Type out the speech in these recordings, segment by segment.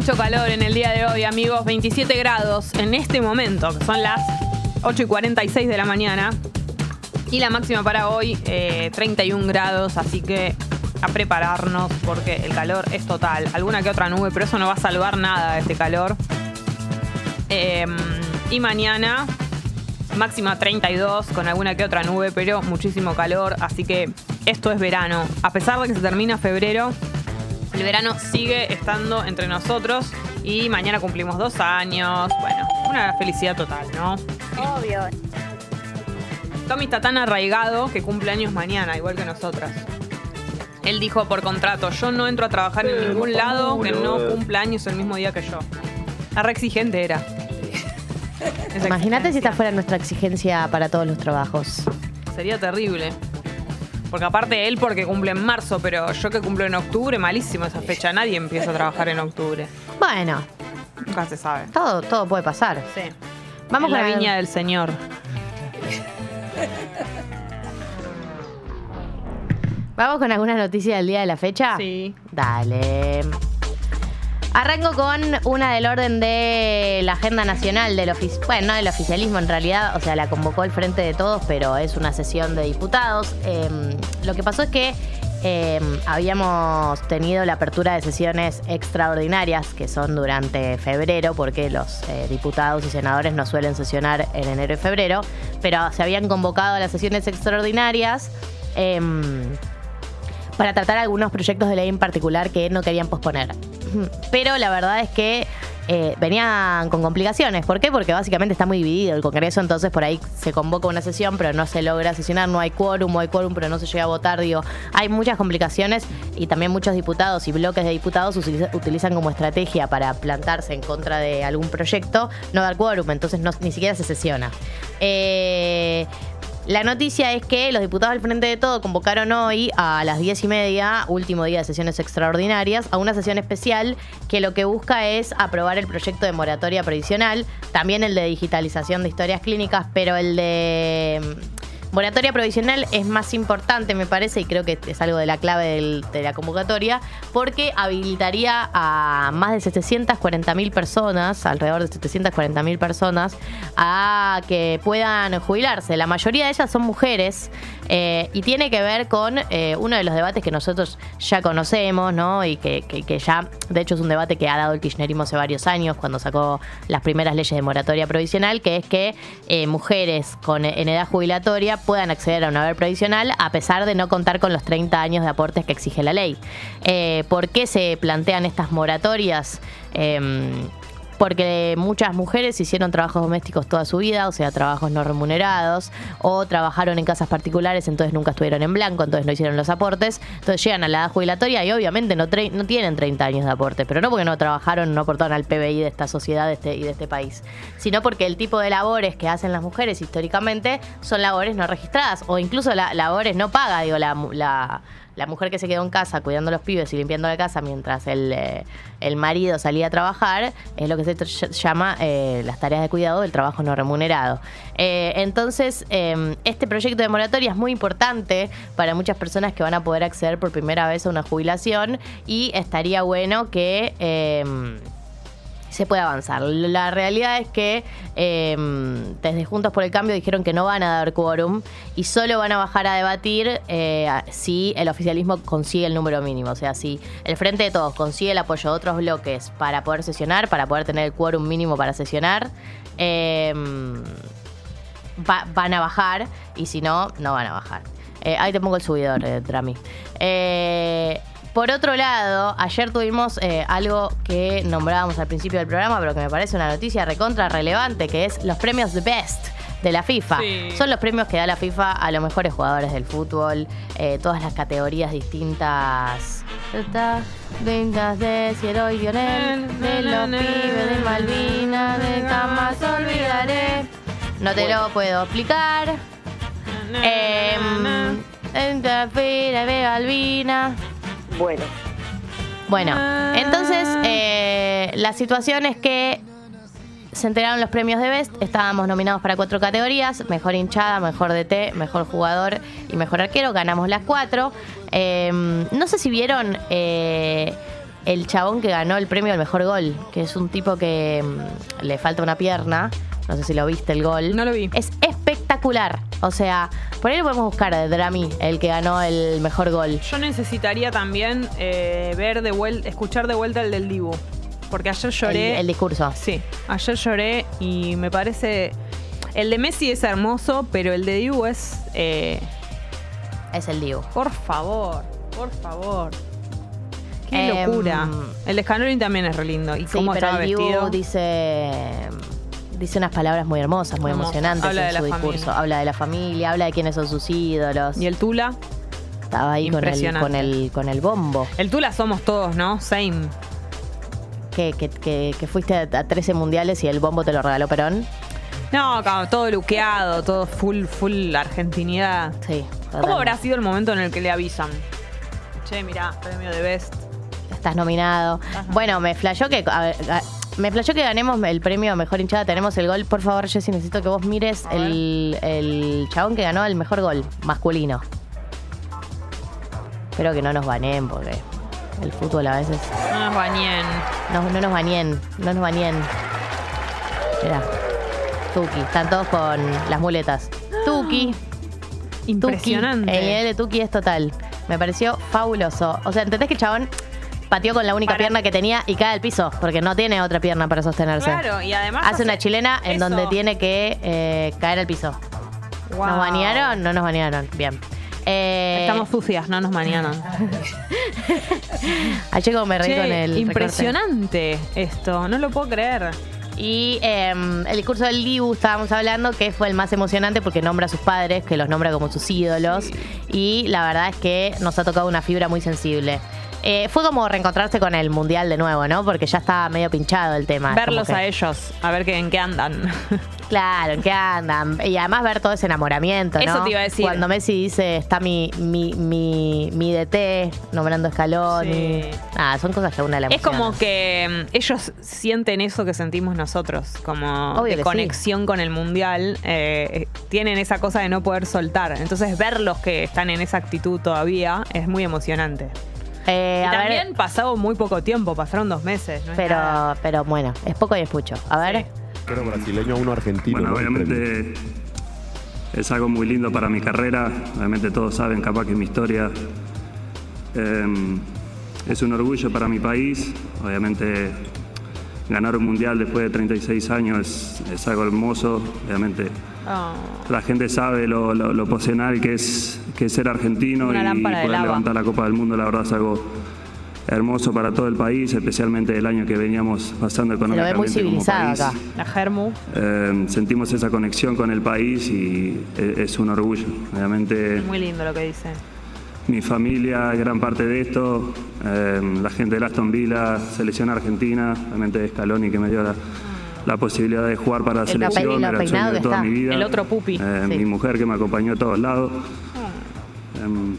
mucho calor en el día de hoy, amigos. 27 grados en este momento, que son las 8 y 46 de la mañana. Y la máxima para hoy, eh, 31 grados, así que a prepararnos porque el calor es total. Alguna que otra nube, pero eso no va a salvar nada de este calor. Eh, y mañana, máxima 32, con alguna que otra nube, pero muchísimo calor. Así que esto es verano. A pesar de que se termina febrero, el verano sigue estando entre nosotros. Y mañana cumplimos dos años. Bueno, una felicidad total, ¿no? Obvio. Tommy está tan arraigado que cumple años mañana, igual que nosotras. Él dijo por contrato, yo no entro a trabajar en ningún lado que no cumpla años el mismo día que yo. La re exigente era. Imagínate si esta fuera nuestra exigencia para todos los trabajos. Sería terrible. Porque aparte él porque cumple en marzo, pero yo que cumplo en octubre, malísimo esa fecha. Nadie empieza a trabajar en octubre. Bueno, Nunca se sabe. todo, todo puede pasar. Sí. Vamos la con la- viña del señor. ¿Vamos con alguna noticia del día de la fecha? Sí. Dale. Arranco con una del orden de la agenda nacional del ofici- bueno, no del oficialismo en realidad, o sea, la convocó el Frente de Todos, pero es una sesión de diputados. Eh, lo que pasó es que eh, habíamos tenido la apertura de sesiones extraordinarias, que son durante febrero, porque los eh, diputados y senadores no suelen sesionar en enero y febrero, pero se habían convocado a las sesiones extraordinarias. em, para tratar algunos proyectos de ley en particular que no querían posponer. Pero la verdad es que eh, venían con complicaciones. ¿Por qué? Porque básicamente está muy dividido el Congreso, entonces por ahí se convoca una sesión, pero no se logra sesionar, no hay quórum, hay quórum, pero no se llega a votar. Digo, hay muchas complicaciones y también muchos diputados y bloques de diputados utiliza- utilizan como estrategia para plantarse en contra de algún proyecto no dar quórum, entonces ni siquiera se sesiona. Eh, la noticia es que los diputados del Frente de Todo convocaron hoy a las 10 y media, último día de sesiones extraordinarias, a una sesión especial que lo que busca es aprobar el proyecto de moratoria provisional, también el de digitalización de historias clínicas, pero el de moratoria provisional es más importante, me parece, y creo que es algo de la clave de la convocatoria, porque habilitaría a más de 740 mil personas, alrededor de 740 mil personas, a que puedan jubilarse. La mayoría de ellas son mujeres eh, y tiene que ver con eh, uno de los debates que nosotros ya conocemos, ¿no? Y que ya, de hecho, es un debate que ha dado el kirchnerismo hace varios años, cuando sacó las primeras leyes de moratoria provisional, que es que eh, mujeres con, en edad jubilatoria puedan acceder a un haber provisional a pesar de no contar con los 30 años de aportes que exige la ley. Eh, ¿Por qué se plantean estas moratorias? Em, porque muchas mujeres hicieron trabajos domésticos toda su vida, o sea, trabajos no remunerados, o trabajaron en casas particulares, entonces nunca estuvieron en blanco, entonces no hicieron los aportes, entonces llegan a la edad jubilatoria y obviamente no, no tienen 30 años de aporte, pero no porque no trabajaron, no aportaron al PBI de esta sociedad de este, y de este país, sino porque el tipo de labores que hacen las mujeres históricamente son labores no registradas, o incluso la- labores no pagas, digo, la, la la mujer que se quedó en casa cuidando a los pibes y limpiando la casa mientras el, eh, el marido salía a trabajar, es lo que se llama eh, las tareas de cuidado del trabajo no remunerado. Eh, entonces, eh, este proyecto de moratoria es muy importante para muchas personas que van a poder acceder por primera vez a una jubilación y estaría bueno que... se puede avanzar. La realidad es que eh, desde Juntos por el Cambio dijeron que no van a dar quórum y solo van a bajar a debatir eh, si el oficialismo consigue el número mínimo. O sea, si el Frente de Todos consigue el apoyo de otros bloques para poder sesionar, para poder tener el quórum mínimo para sesionar, va- van a bajar y si no, no van a bajar. Eh, ahí te pongo el subidor, Trami. Eh, por otro lado, ayer tuvimos eh, algo que nombrábamos al principio del programa, pero que me parece una noticia recontra relevante, que es los premios The Best de la FIFA. Sí. Son los premios que da la FIFA a los mejores jugadores del fútbol, eh, todas las categorías distintas. Estas Vintas de Cielo y Lionel, de los pibes de Malvinas, de jamás olvidaré. No te lo puedo explicar. Tafira de Malvinas. Bueno, Bueno, entonces eh, la situación es que se enteraron los premios de Best. Estábamos nominados para cuatro categorías: mejor hinchada, mejor DT, mejor jugador y mejor arquero. Ganamos las cuatro. Eh, no sé si vieron. eh, el chabón que ganó el premio al mejor gol, que es un tipo que mm, le falta una pierna. No sé si lo viste el gol. No lo vi. Es espectacular. O sea, por ahí lo podemos buscar de Drami, el que ganó el mejor gol. Yo necesitaría también eh, ver de vuelta, escuchar de vuelta el del Dibu. Porque ayer lloré. El, el discurso. Sí, ayer lloré y me parece. El de Messi es hermoso, pero el de Dibu es. eh, Es el Dibu. por favor, por favor. Qué Em, locura. El de Scaloni también es re lindo. Y Sí, cómo pero estaba el Dibu vestido. dice, dice unas palabras muy hermosas, muy emocionantes Habla en su discurso. familia. Habla de la familia, habla de quiénes son sus ídolos. Y el Tula. Estaba ahí con el, con, el, con el bombo. El Tula somos todos, ¿no? Same. Que, que, que- que fuiste a, a 13 mundiales y el bombo te lo regaló Perón. No, como todo luqueado, todo full, full argentinidad. Sí. ¿Cómo habrá sido el momento en el que le avisan? Che, mirá, premio de Best. Estás nominado. Bueno, me flashó que. a ver, a- me flashó que ganemos el premio a mejor hinchada. Tenemos el gol. Por favor, Jessy, necesito que vos mires A ver. el, el chabón que ganó el mejor gol masculino. Espero que no nos baneen porque el fútbol a veces. No nos bañen. No, no nos baneen. No nos baneen. Mira. Tuki. Están todos con las muletas. Tuki. Impresionante. Tuki. El nivel de Tuki es total. Me pareció fabuloso. O sea, ¿entendés que el chabón pateó con la única Para- pierna que tenía y cae al piso? Porque no tiene otra pierna para sostenerse. Claro, y además. Hace una chilena en eso. donde tiene que eh, caer al piso. Wow. ¿Nos banearon? No nos banearon. Bien. Eh, Estamos sucias, no nos bañaron. Ayer como me reí con el recorte. impresionante esto, no lo puedo creer. Y eh, el discurso del Dibu estábamos hablando que fue el más emocionante porque nombra a sus padres, que los nombra como sus ídolos. Y la verdad es que nos ha tocado una fibra muy sensible. Eh, fue como reencontrarse con el mundial de nuevo, ¿no? Porque ya estaba medio pinchado el tema. Verlos que- a ellos, a ver qué, en qué andan. Claro, en qué andan. Y además ver todo ese enamoramiento, ¿no? Eso te iba a decir. Cuando Messi dice, está mi, mi, mi, mi DT nombrando a Scaloni. Sí. Ah, son cosas que una le Es como que mm, ellos sienten eso que sentimos nosotros, como Obvio que de sí. conexión con el mundial. eh, tienen esa cosa de no poder soltar. Entonces, verlos que están en esa actitud todavía es muy emocionante. Eh, y a ver, también pasado muy poco tiempo, pasaron dos meses. ¿no es nada. pero, pero bueno, es poco y es mucho. A ver. Sí. Pero brasileño uno argentino. Bueno, ¿no? Obviamente es algo muy lindo para mi carrera. Obviamente todos saben, capaz que mi historia eh, es un orgullo para mi país. Obviamente ganar un mundial después de 36 años es, es algo hermoso. Obviamente Oh. la gente sabe lo, lo, lo que es, que es ser argentino Una y poder levantar la Copa del Mundo. La verdad es algo hermoso para todo el país, especialmente el año que veníamos pasando Se lo ve muy económicamente como civilizado acá. La Germu. Eh, sentimos esa conexión con el país y e- es un orgullo. Obviamente Muy lindo lo que dice. mi familia, gran parte de esto, eh, la gente de Aston Villa, selección argentina, obviamente Scaloni que me dio la, la posibilidad de jugar para la El selección, era el sueño de toda está. mi vida. El otro pupi. Eh, Sí. Mi mujer que me acompañó a todos lados. Eh,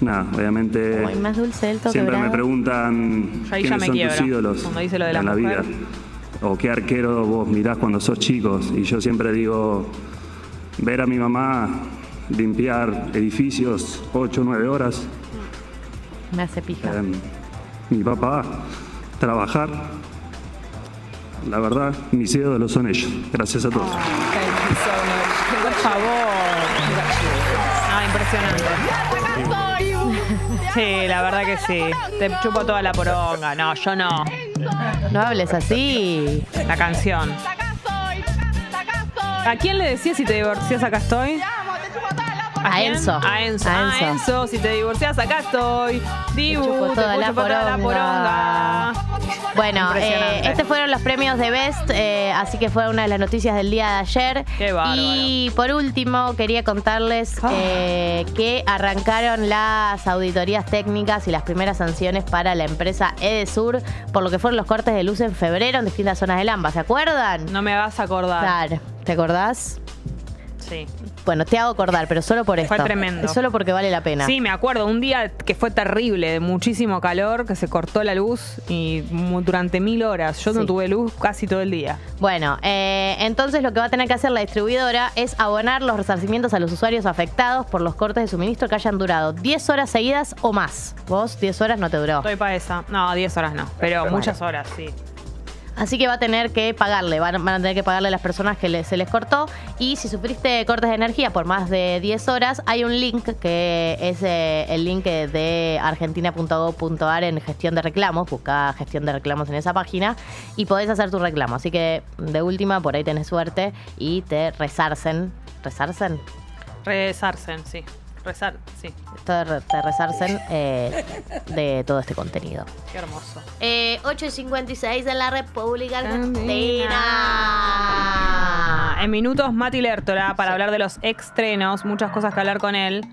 nada, obviamente Como el más dulce toque siempre me preguntan Yo ahí ya quiénes me son quiebro, tus ídolos cuando dice lo de la en la mujer. vida o qué arquero vos mirás cuando sos chicos. Y yo siempre digo, ver a mi mamá limpiar edificios 8 o 9 horas, Me hace pija. eh, mi papá trabajar. La verdad, mis ídolos son ellos. Gracias a todos. Por favor. Ah, impresionante. Sí, la verdad que sí. Te chupo toda la poronga. No, yo no. No hables así. La canción. ¿A quién le decías si te divorcias acá estoy? A? Enzo. A Enzo. A A Enzo. Si te divorcias acá estoy. Dibu, chupo te toda la chupo toda la poronga. Bueno, eh, estos fueron los premios de Best, eh, así que fue una de las noticias del día de ayer. Qué bárbaro. Y por último, quería contarles Ah. eh, que arrancaron las auditorías técnicas y las primeras sanciones para la empresa Edesur por lo que fueron los cortes de luz en febrero en distintas zonas del AMBA. ¿Se acuerdan? No me hagas acordar. Claro. ¿Te acordás? Sí. Bueno, te hago acordar, pero solo por esto. Fue tremendo. Solo porque vale la pena. Sí, me acuerdo, un día que fue terrible, de muchísimo calor, que se cortó la luz y durante mil horas. Yo no tuve luz casi todo el día. Bueno, eh, entonces lo que va a tener que hacer la distribuidora es abonar los resarcimientos a los usuarios afectados por los cortes de suministro que hayan durado 10 horas seguidas o más. Vos 10 horas no te duró. Estoy para esa. No, 10 horas no, pero muchas horas, sí. Así que va a tener que pagarle, van, a tener que pagarle a las personas que le- se les cortó. Y si sufriste cortes de energía por más de 10 horas, hay un link que es eh, el link de argentina.gov.ar en gestión de reclamos. Busca gestión de reclamos en esa página y podés hacer tu reclamo. Así que de última, por ahí tenés suerte y te resarcen. ¿Resarcen? Rezarsen, sí. Rezar, sí. Te, re- te resarcen eh, de todo este contenido. Qué hermoso. Eh, 8 y 56 en la República Argentina. En minutos, Mati Lertora para hablar de los estrenos. Muchas cosas que hablar con él.